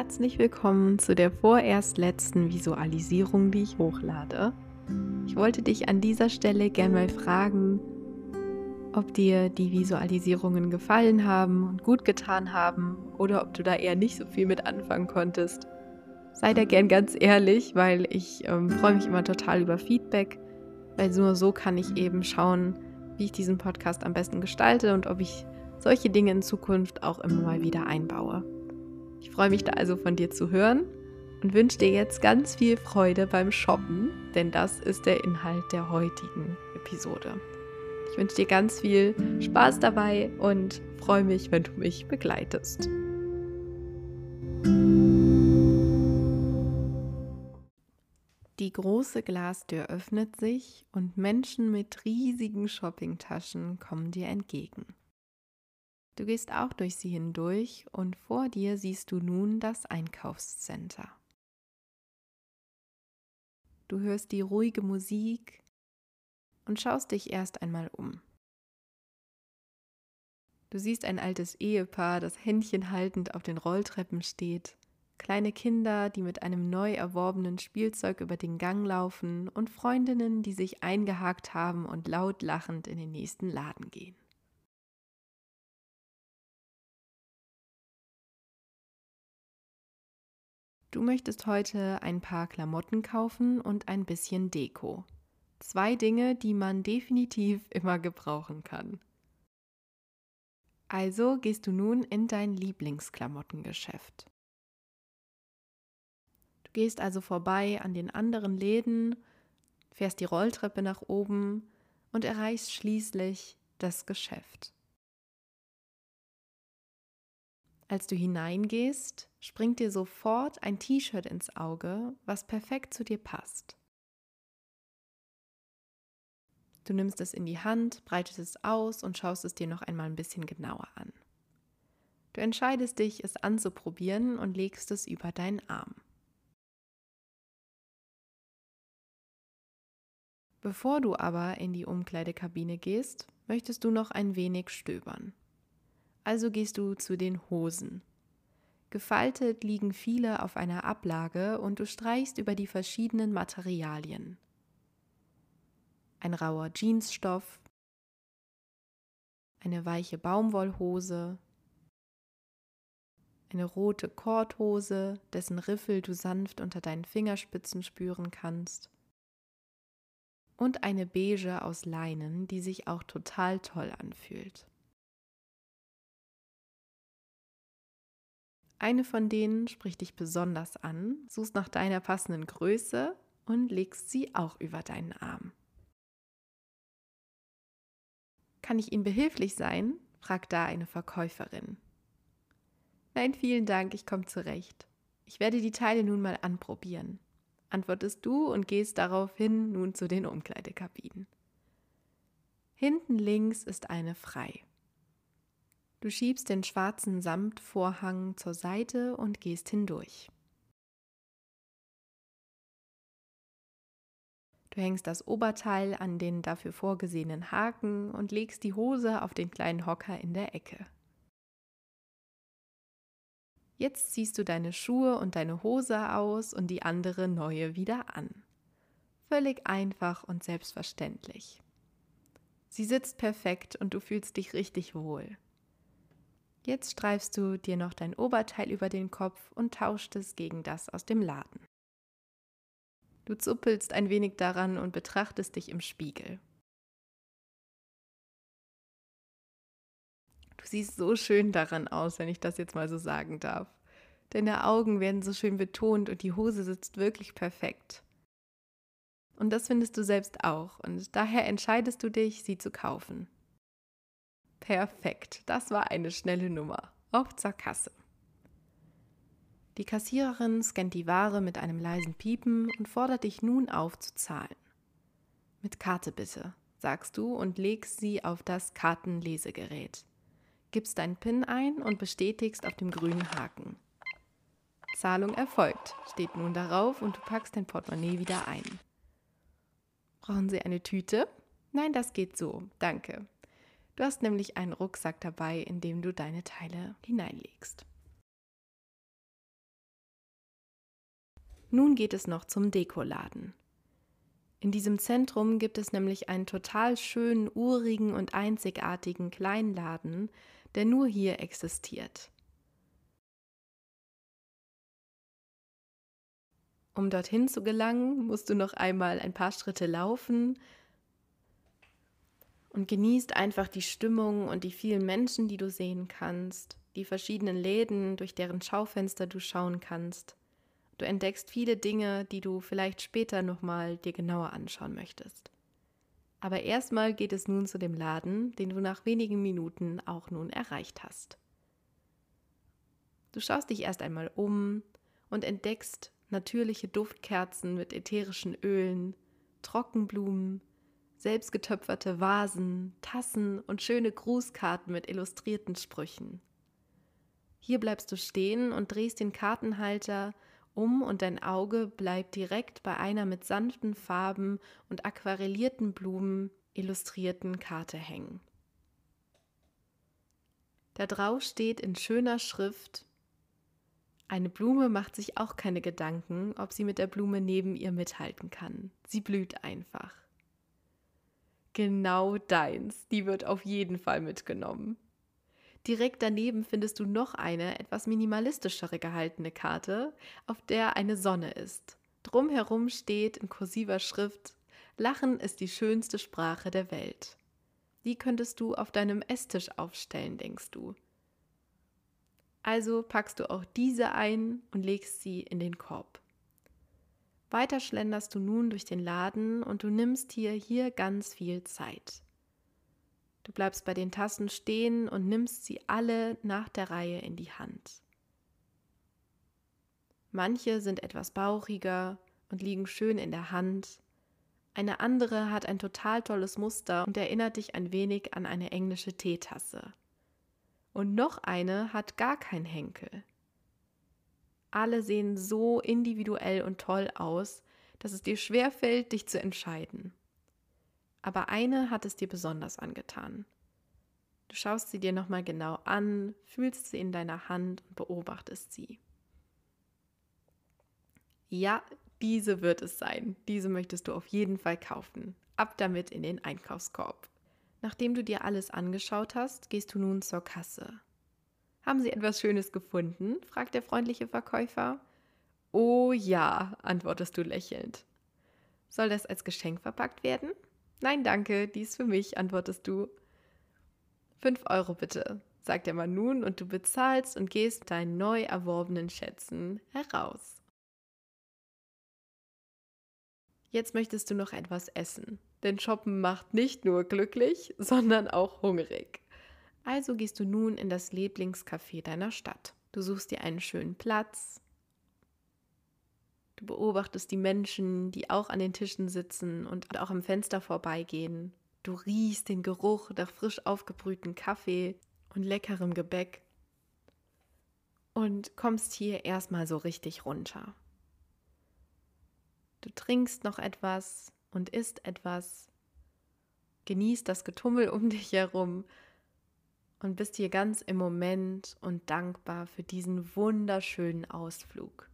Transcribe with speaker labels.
Speaker 1: herzlich willkommen zu der vorerst letzten Visualisierung, die ich hochlade. Ich wollte dich an dieser Stelle gerne mal fragen, ob dir die Visualisierungen gefallen haben und gut getan haben oder ob du da eher nicht so viel mit anfangen konntest. Sei da gern ganz ehrlich, weil ich ähm, freue mich immer total über Feedback, weil nur so kann ich eben schauen, wie ich diesen Podcast am besten gestalte und ob ich solche Dinge in Zukunft auch immer mal wieder einbaue. Ich freue mich da also von dir zu hören und wünsche dir jetzt ganz viel Freude beim Shoppen, denn das ist der Inhalt der heutigen Episode. Ich wünsche dir ganz viel Spaß dabei und freue mich, wenn du mich begleitest. Die große Glastür öffnet sich und Menschen mit riesigen Shoppingtaschen kommen dir entgegen. Du gehst auch durch sie hindurch und vor dir siehst du nun das Einkaufscenter. Du hörst die ruhige Musik und schaust dich erst einmal um. Du siehst ein altes Ehepaar, das Händchen haltend auf den Rolltreppen steht, kleine Kinder, die mit einem neu erworbenen Spielzeug über den Gang laufen und Freundinnen, die sich eingehakt haben und laut lachend in den nächsten Laden gehen. Du möchtest heute ein paar Klamotten kaufen und ein bisschen Deko. Zwei Dinge, die man definitiv immer gebrauchen kann. Also gehst du nun in dein Lieblingsklamottengeschäft. Du gehst also vorbei an den anderen Läden, fährst die Rolltreppe nach oben und erreichst schließlich das Geschäft. Als du hineingehst, springt dir sofort ein T-Shirt ins Auge, was perfekt zu dir passt. Du nimmst es in die Hand, breitest es aus und schaust es dir noch einmal ein bisschen genauer an. Du entscheidest dich, es anzuprobieren und legst es über deinen Arm. Bevor du aber in die Umkleidekabine gehst, möchtest du noch ein wenig stöbern. Also gehst du zu den Hosen. Gefaltet liegen viele auf einer Ablage und du streichst über die verschiedenen Materialien. Ein rauer Jeansstoff, eine weiche Baumwollhose, eine rote Korthose, dessen Riffel du sanft unter deinen Fingerspitzen spüren kannst, und eine beige aus Leinen, die sich auch total toll anfühlt. Eine von denen spricht dich besonders an, suchst nach deiner passenden Größe und legst sie auch über deinen Arm. Kann ich Ihnen behilflich sein? fragt da eine Verkäuferin. Nein, vielen Dank, ich komme zurecht. Ich werde die Teile nun mal anprobieren, antwortest du und gehst daraufhin nun zu den Umkleidekabinen. Hinten links ist eine frei. Du schiebst den schwarzen Samtvorhang zur Seite und gehst hindurch. Du hängst das Oberteil an den dafür vorgesehenen Haken und legst die Hose auf den kleinen Hocker in der Ecke. Jetzt ziehst du deine Schuhe und deine Hose aus und die andere neue wieder an. Völlig einfach und selbstverständlich. Sie sitzt perfekt und du fühlst dich richtig wohl. Jetzt streifst du dir noch dein Oberteil über den Kopf und tauscht es gegen das aus dem Laden. Du zuppelst ein wenig daran und betrachtest dich im Spiegel. Du siehst so schön daran aus, wenn ich das jetzt mal so sagen darf. Deine Augen werden so schön betont und die Hose sitzt wirklich perfekt. Und das findest du selbst auch und daher entscheidest du dich, sie zu kaufen. Perfekt, das war eine schnelle Nummer. Auf zur Kasse. Die Kassiererin scannt die Ware mit einem leisen Piepen und fordert dich nun auf zu zahlen. Mit Karte bitte, sagst du und legst sie auf das Kartenlesegerät. Gibst dein PIN ein und bestätigst auf dem grünen Haken. Zahlung erfolgt, steht nun darauf und du packst dein Portemonnaie wieder ein. Brauchen Sie eine Tüte? Nein, das geht so, danke. Du hast nämlich einen Rucksack dabei, in dem du deine Teile hineinlegst. Nun geht es noch zum Dekoladen. In diesem Zentrum gibt es nämlich einen total schönen, urigen und einzigartigen Kleinladen, der nur hier existiert. Um dorthin zu gelangen, musst du noch einmal ein paar Schritte laufen und genießt einfach die Stimmung und die vielen Menschen, die du sehen kannst, die verschiedenen Läden, durch deren Schaufenster du schauen kannst. Du entdeckst viele Dinge, die du vielleicht später nochmal dir genauer anschauen möchtest. Aber erstmal geht es nun zu dem Laden, den du nach wenigen Minuten auch nun erreicht hast. Du schaust dich erst einmal um und entdeckst natürliche Duftkerzen mit ätherischen Ölen, Trockenblumen, selbstgetöpferte Vasen, Tassen und schöne Grußkarten mit illustrierten Sprüchen. Hier bleibst du stehen und drehst den Kartenhalter um und dein Auge bleibt direkt bei einer mit sanften Farben und aquarellierten Blumen illustrierten Karte hängen. Da drauf steht in schöner Schrift eine Blume macht sich auch keine Gedanken, ob sie mit der Blume neben ihr mithalten kann. Sie blüht einfach. Genau deins, die wird auf jeden Fall mitgenommen. Direkt daneben findest du noch eine etwas minimalistischere gehaltene Karte, auf der eine Sonne ist. Drumherum steht in kursiver Schrift Lachen ist die schönste Sprache der Welt. Die könntest du auf deinem Esstisch aufstellen, denkst du. Also packst du auch diese ein und legst sie in den Korb. Weiter schlenderst du nun durch den Laden und du nimmst hier hier ganz viel Zeit. Du bleibst bei den Tassen stehen und nimmst sie alle nach der Reihe in die Hand. Manche sind etwas bauchiger und liegen schön in der Hand. Eine andere hat ein total tolles Muster und erinnert dich ein wenig an eine englische Teetasse. Und noch eine hat gar kein Henkel. Alle sehen so individuell und toll aus, dass es dir schwer fällt, dich zu entscheiden aber eine hat es dir besonders angetan. Du schaust sie dir nochmal genau an, fühlst sie in deiner Hand und beobachtest sie. Ja, diese wird es sein. Diese möchtest du auf jeden Fall kaufen. Ab damit in den Einkaufskorb. Nachdem du dir alles angeschaut hast, gehst du nun zur Kasse. Haben Sie etwas Schönes gefunden? fragt der freundliche Verkäufer. Oh ja, antwortest du lächelnd. Soll das als Geschenk verpackt werden? Nein, danke, dies für mich, antwortest du. Fünf Euro bitte, sagt der Mann nun, und du bezahlst und gehst deinen neu erworbenen Schätzen heraus. Jetzt möchtest du noch etwas essen, denn Shoppen macht nicht nur glücklich, sondern auch hungrig. Also gehst du nun in das Lieblingscafé deiner Stadt. Du suchst dir einen schönen Platz, Du beobachtest die Menschen, die auch an den Tischen sitzen und auch am Fenster vorbeigehen. Du riechst den Geruch nach frisch aufgebrühten Kaffee und leckerem Gebäck und kommst hier erstmal so richtig runter. Du trinkst noch etwas und isst etwas, genießt das Getummel um dich herum und bist hier ganz im Moment und dankbar für diesen wunderschönen Ausflug.